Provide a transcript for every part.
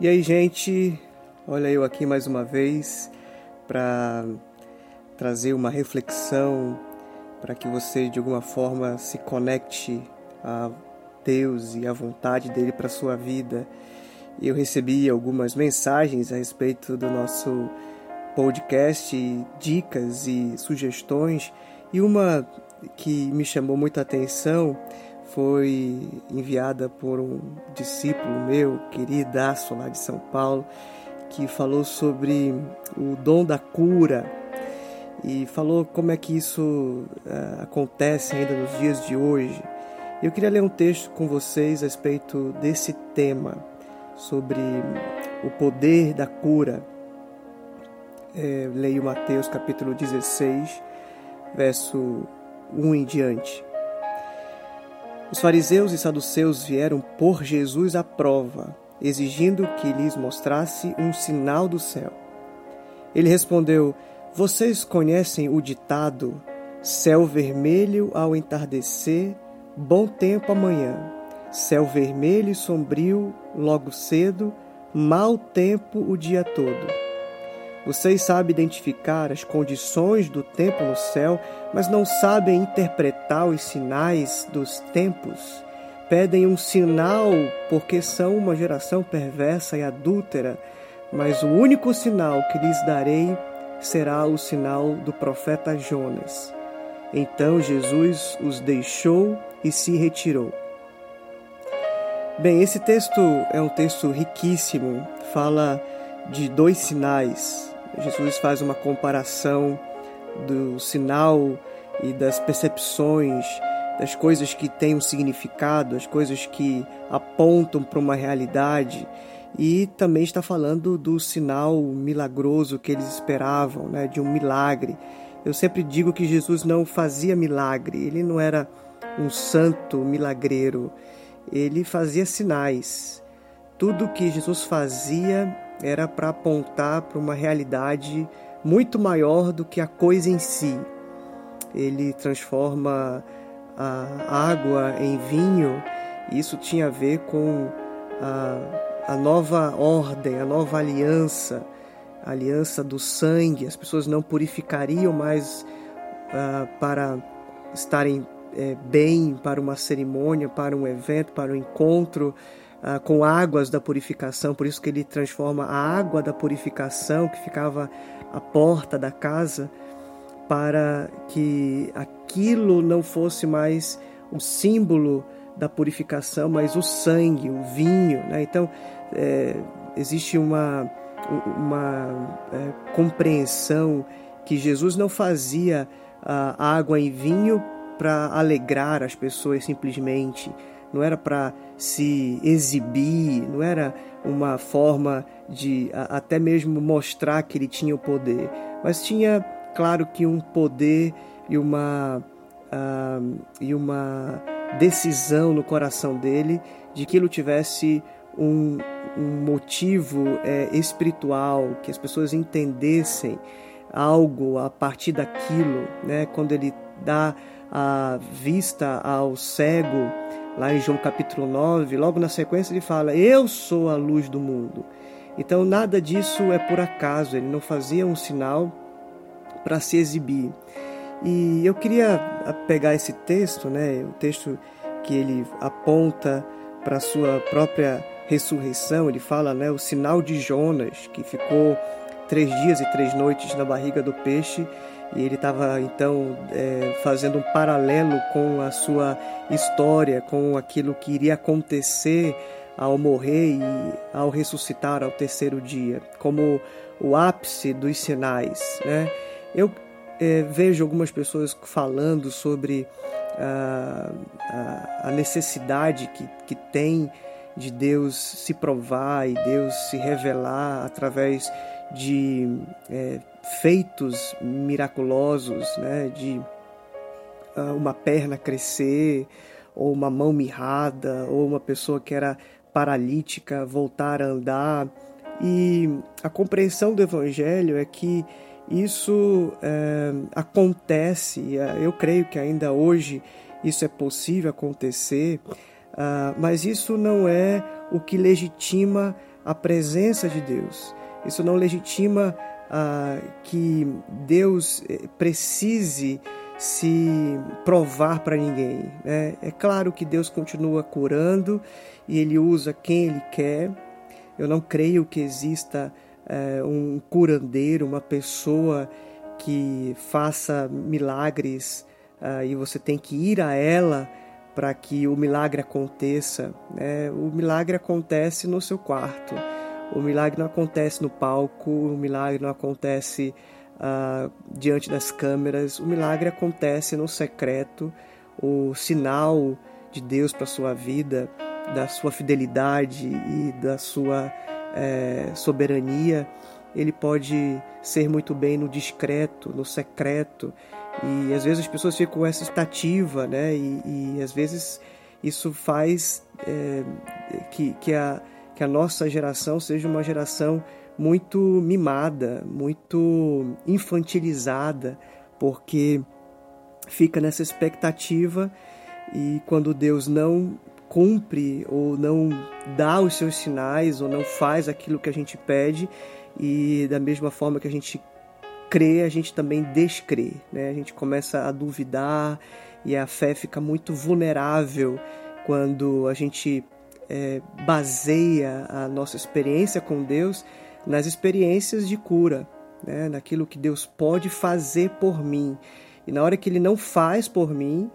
E aí, gente, olha eu aqui mais uma vez para trazer uma reflexão para que você de alguma forma se conecte a Deus e a vontade dele para sua vida. Eu recebi algumas mensagens a respeito do nosso podcast, dicas e sugestões, e uma que me chamou muita atenção foi enviada por um discípulo meu, queridaço lá de São Paulo, que falou sobre o dom da cura e falou como é que isso uh, acontece ainda nos dias de hoje. Eu queria ler um texto com vocês a respeito desse tema, sobre o poder da cura. É, leio Mateus capítulo 16, verso 1 em diante. Os fariseus e saduceus vieram por Jesus à prova, exigindo que lhes mostrasse um sinal do céu. Ele respondeu: Vocês conhecem o ditado: céu vermelho ao entardecer, bom tempo amanhã. Céu vermelho e sombrio logo cedo, mau tempo o dia todo. Vocês sabem identificar as condições do tempo no céu, mas não sabem interpretar os sinais dos tempos. Pedem um sinal porque são uma geração perversa e adúltera, mas o único sinal que lhes darei será o sinal do profeta Jonas. Então Jesus os deixou e se retirou. Bem, esse texto é um texto riquíssimo, fala de dois sinais Jesus faz uma comparação do sinal e das percepções, das coisas que têm um significado, as coisas que apontam para uma realidade, e também está falando do sinal milagroso que eles esperavam, né, de um milagre. Eu sempre digo que Jesus não fazia milagre, ele não era um santo milagreiro, ele fazia sinais. Tudo que Jesus fazia era para apontar para uma realidade muito maior do que a coisa em si. Ele transforma a água em vinho, e isso tinha a ver com a, a nova ordem, a nova aliança, a aliança do sangue. As pessoas não purificariam mais uh, para estarem é, bem para uma cerimônia, para um evento, para um encontro ah, com águas da purificação, por isso que ele transforma a água da purificação que ficava à porta da casa, para que aquilo não fosse mais o símbolo da purificação, mas o sangue, o vinho. Né? Então, é, existe uma, uma é, compreensão que Jesus não fazia a água em vinho para alegrar as pessoas simplesmente, não era para se exibir, não era uma forma de até mesmo mostrar que ele tinha o poder, mas tinha, claro, que um poder e uma, uh, e uma decisão no coração dele de que ele tivesse um, um motivo é, espiritual, que as pessoas entendessem algo a partir daquilo, né? quando ele dá a vista ao cego lá em João capítulo 9, logo na sequência ele fala: Eu sou a luz do mundo. Então nada disso é por acaso, ele não fazia um sinal para se exibir. E eu queria pegar esse texto, né, o texto que ele aponta para a sua própria ressurreição, ele fala, né, o sinal de Jonas, que ficou três dias e três noites na barriga do peixe e ele estava então é, fazendo um paralelo com a sua história, com aquilo que iria acontecer ao morrer e ao ressuscitar ao terceiro dia, como o ápice dos sinais. Né? Eu é, vejo algumas pessoas falando sobre a, a, a necessidade que, que tem de Deus se provar e Deus se revelar através de é, feitos miraculosos, né, de uh, uma perna crescer, ou uma mão mirrada, ou uma pessoa que era paralítica voltar a andar. E a compreensão do Evangelho é que isso é, acontece, eu creio que ainda hoje isso é possível acontecer, uh, mas isso não é o que legitima a presença de Deus. Isso não legitima ah, que Deus eh, precise se provar para ninguém. Né? É claro que Deus continua curando e Ele usa quem Ele quer. Eu não creio que exista é, um curandeiro, uma pessoa que faça milagres uh, e você tem que ir a ela para que o milagre aconteça. Né? O milagre acontece no seu quarto. O milagre não acontece no palco, o milagre não acontece uh, diante das câmeras. O milagre acontece no secreto. O sinal de Deus para sua vida, da sua fidelidade e da sua é, soberania, ele pode ser muito bem no discreto, no secreto. E às vezes as pessoas ficam com essa expectativa, né? E, e às vezes isso faz é, que, que, a, que a nossa geração seja uma geração muito mimada, muito infantilizada, porque fica nessa expectativa e quando Deus não cumpre ou não dá os seus sinais ou não faz aquilo que a gente pede e da mesma forma que a gente crê, a gente também descrê, né? A gente começa a duvidar e a fé fica muito vulnerável quando a gente é, baseia a nossa experiência com Deus nas experiências de cura, né? naquilo que Deus pode fazer por mim. E na hora que Ele não faz por mim,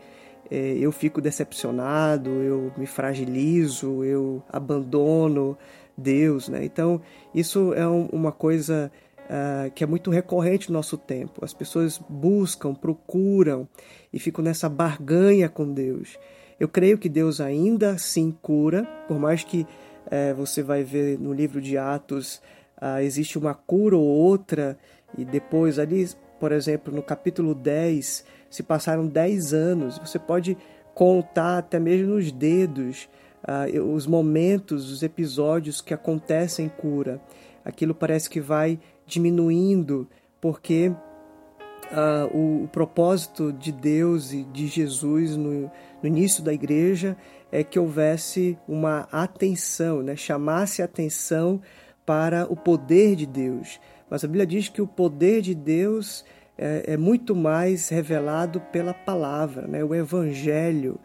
é, eu fico decepcionado, eu me fragilizo, eu abandono Deus. Né? Então, isso é um, uma coisa uh, que é muito recorrente no nosso tempo. As pessoas buscam, procuram e ficam nessa barganha com Deus. Eu creio que Deus ainda assim cura, por mais que uh, você vai ver no livro de Atos uh, existe uma cura ou outra, e depois ali, por exemplo, no capítulo 10, se passaram 10 anos, você pode contar até mesmo nos dedos uh, os momentos, os episódios que acontecem cura. Aquilo parece que vai diminuindo, porque uh, o, o, propósito de Deus e de Jesus no, no início da igreja é que houvesse uma atenção, né? chamasse atenção para o poder de Deus. Mas a Bíblia diz que o poder de Deus é, é muito mais revelado pela palavra, né? o Evangelho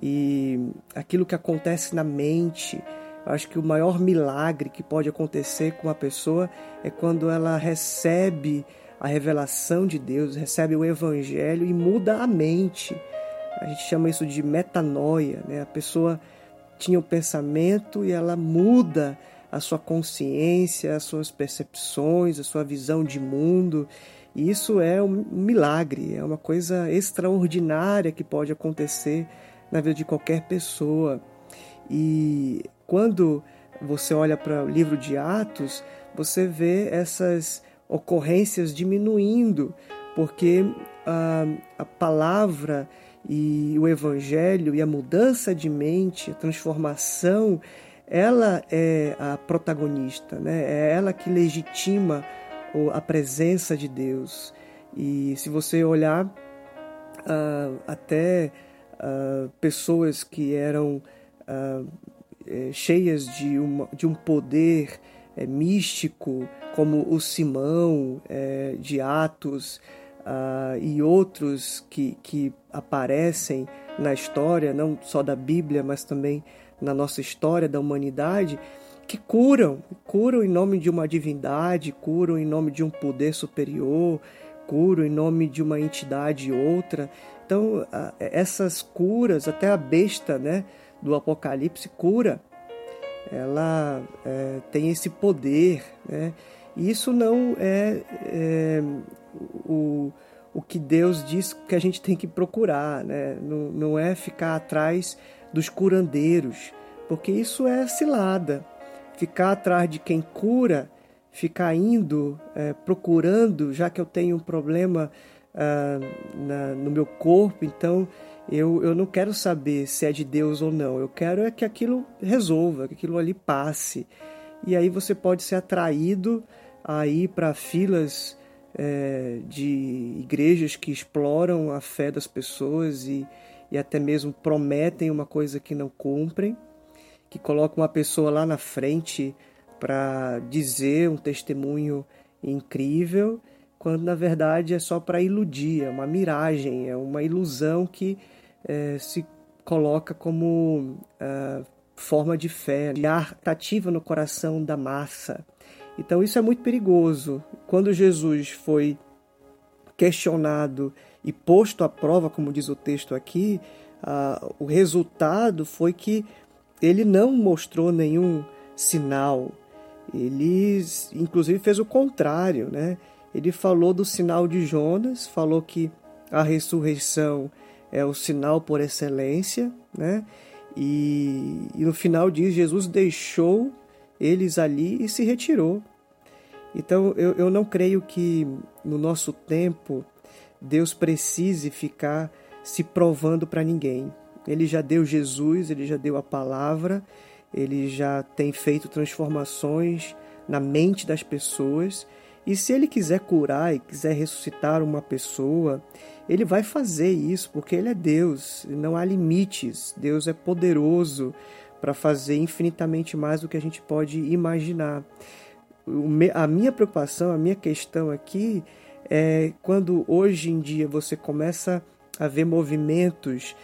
e aquilo que acontece na mente. Eu acho que o maior milagre que pode acontecer com uma pessoa é quando ela recebe a revelação de Deus, recebe o Evangelho e muda a mente. A gente chama isso de metanoia. Né? A pessoa tinha o um pensamento e ela muda a sua consciência, as suas percepções, a sua visão de mundo. E isso é um milagre, é uma coisa extraordinária que pode acontecer na vida de qualquer pessoa. E quando você olha para o livro de Atos, você vê essas ocorrências diminuindo, porque a, a palavra e o evangelho e a mudança de mente, a transformação, ela é a protagonista, né? é ela que legitima a presença de Deus. E se você olhar uh, até uh, pessoas que eram uh, cheias de, uma, de um poder é, místico, como o Simão é, de Atos e outros que, que aparecem na história, não só da Bíblia, mas também na nossa história da humanidade que curam, curam em nome de uma divindade, curam em nome de um poder superior, curam em nome de uma entidade outra. Então, essas curas, até a besta né, do Apocalipse cura, ela é, tem esse poder. Né? E isso não é, é o, o que Deus diz que a gente tem que procurar, né? não, não é ficar atrás dos curandeiros, porque isso é cilada. Ficar atrás de quem cura, ficar indo, é, procurando, já que eu tenho um problema ah, na, no meu corpo, então eu, eu não quero saber se é de Deus ou não. Eu quero é que aquilo resolva, que aquilo ali passe. E aí você pode ser atraído a ir para filas é, de igrejas que exploram a fé das pessoas e, e até mesmo prometem uma coisa que não cumprem, que colocam uma pessoa lá na frente para dizer um testemunho incrível, quando na verdade é só para iludir, é uma miragem, é uma ilusão que é, se coloca como uh, forma de fé, de atrativa no coração da massa. Então isso é muito perigoso. Quando Jesus foi questionado e posto à prova, como diz o texto aqui, uh, o resultado foi que ele não mostrou nenhum sinal. Ele, inclusive, fez o contrário, né? Ele falou do sinal de Jonas, falou que a ressurreição é o sinal por excelência, né? E, e no final diz Jesus deixou eles ali e se retirou. Então eu, eu não creio que no nosso tempo Deus precise ficar se provando para ninguém. Ele já deu Jesus, ele já deu a palavra, ele já tem feito transformações na mente das pessoas. E se ele quiser curar e quiser ressuscitar uma pessoa, ele vai fazer isso, porque ele é Deus, não há limites. Deus é poderoso para fazer infinitamente mais do que a gente pode imaginar. A minha preocupação, a minha questão aqui é quando hoje em dia você começa a ver movimentos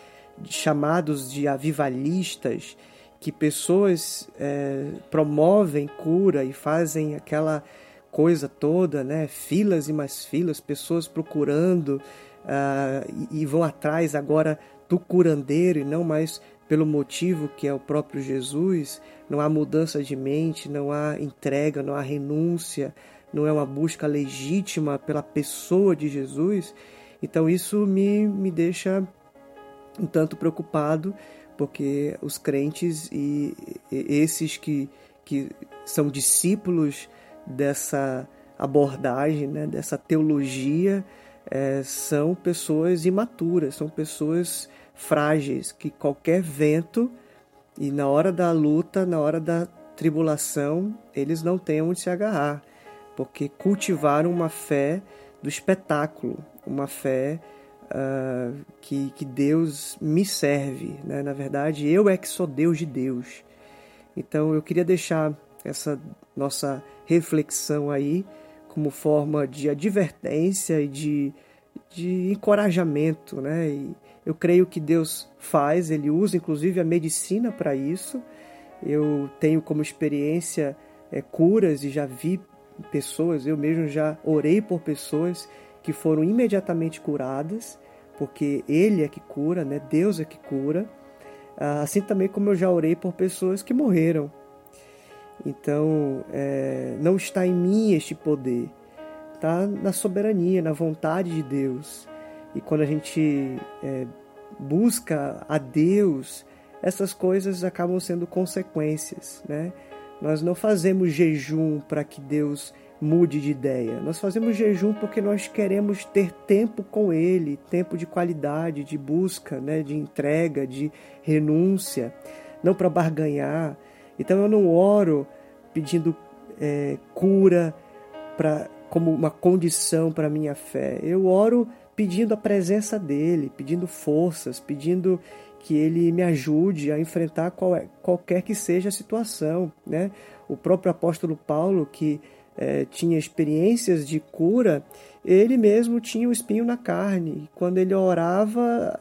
chamados de avivalistas, que pessoas é, promovem cura e fazem aquela coisa toda, né? Filas e mais filas, pessoas procurando uh, e, e vão atrás agora do curandeiro e não mais pelo motivo que é o próprio Jesus. Não há mudança de mente, não há entrega, não há renúncia, não é uma busca legítima pela pessoa de Jesus. Então isso me, me deixa um tanto preocupado, porque os crentes e, esses que, que são discípulos dessa abordagem, né, dessa teologia, é, são pessoas imaturas, são pessoas frágeis, que qualquer vento e na hora da luta, na hora da tribulação, eles não têm onde se agarrar, porque cultivaram uma fé do espetáculo, uma fé uh, que, que Deus me serve. Né? Na verdade, eu é que sou Deus de Deus. Então eu queria deixar essa nossa reflexão aí como forma de advertência e de, de encorajamento, né? E eu creio que Deus faz, Ele usa inclusive a medicina para isso. Eu tenho como experiência é, curas e já vi pessoas, eu mesmo já orei por pessoas que foram imediatamente curadas, porque Ele é que cura, né? Deus é que cura. Ah, assim também como eu já orei por pessoas que morreram, então, é, não está em mim este poder, está na soberania, na vontade de Deus. E quando a gente é, busca a Deus, essas coisas acabam sendo consequências, né? Nós não fazemos jejum para que Deus mude de ideia. Nós fazemos jejum porque nós queremos ter tempo com Ele, tempo de qualidade, de busca, né, de entrega, de renúncia, não para barganhar, então eu não oro pedindo é, cura para como uma condição para minha fé. Eu oro pedindo a presença dele, pedindo forças, pedindo que ele me ajude a enfrentar qual, é, qualquer que seja a situação. Né? O próprio apóstolo Paulo, que é, tinha experiências de cura, ele mesmo tinha o espinho na carne. Quando ele orava,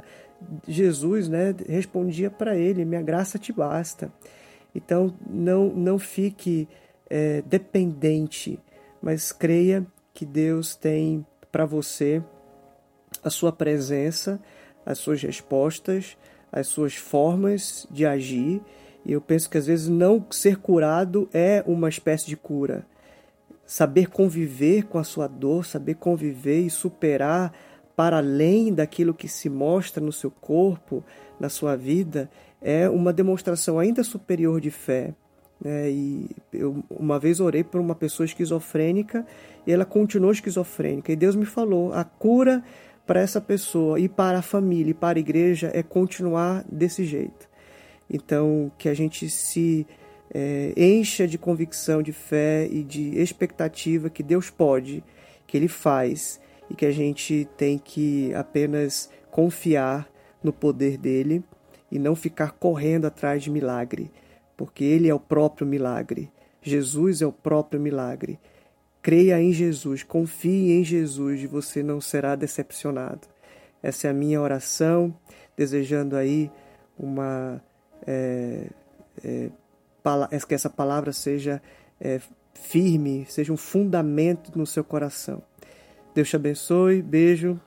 Jesus né, respondia para ele: Minha graça te basta. Então, não, não fique é, dependente, mas creia que Deus tem para você a sua presença, as suas respostas, as suas formas de agir. E eu penso que às vezes não ser curado é uma espécie de cura. Saber conviver com a sua dor, saber conviver e superar para além daquilo que se mostra no seu corpo, na sua vida, é uma demonstração ainda superior de fé. Né? E eu uma vez orei por uma pessoa esquizofrênica e ela continuou esquizofrênica. E Deus me falou: a cura para essa pessoa e para a família e para a igreja é continuar desse jeito. Então, que a gente se é, encha de convicção, de fé e de expectativa que Deus pode, que Ele faz e que a gente tem que apenas confiar no poder dele e não ficar correndo atrás de milagre, porque ele é o próprio milagre. Jesus é o próprio milagre. Creia em Jesus, confie em Jesus e você não será decepcionado. Essa é a minha oração, desejando aí uma. É, é, que essa palavra seja é, firme, seja um fundamento no seu coração. Deus te abençoe, beijo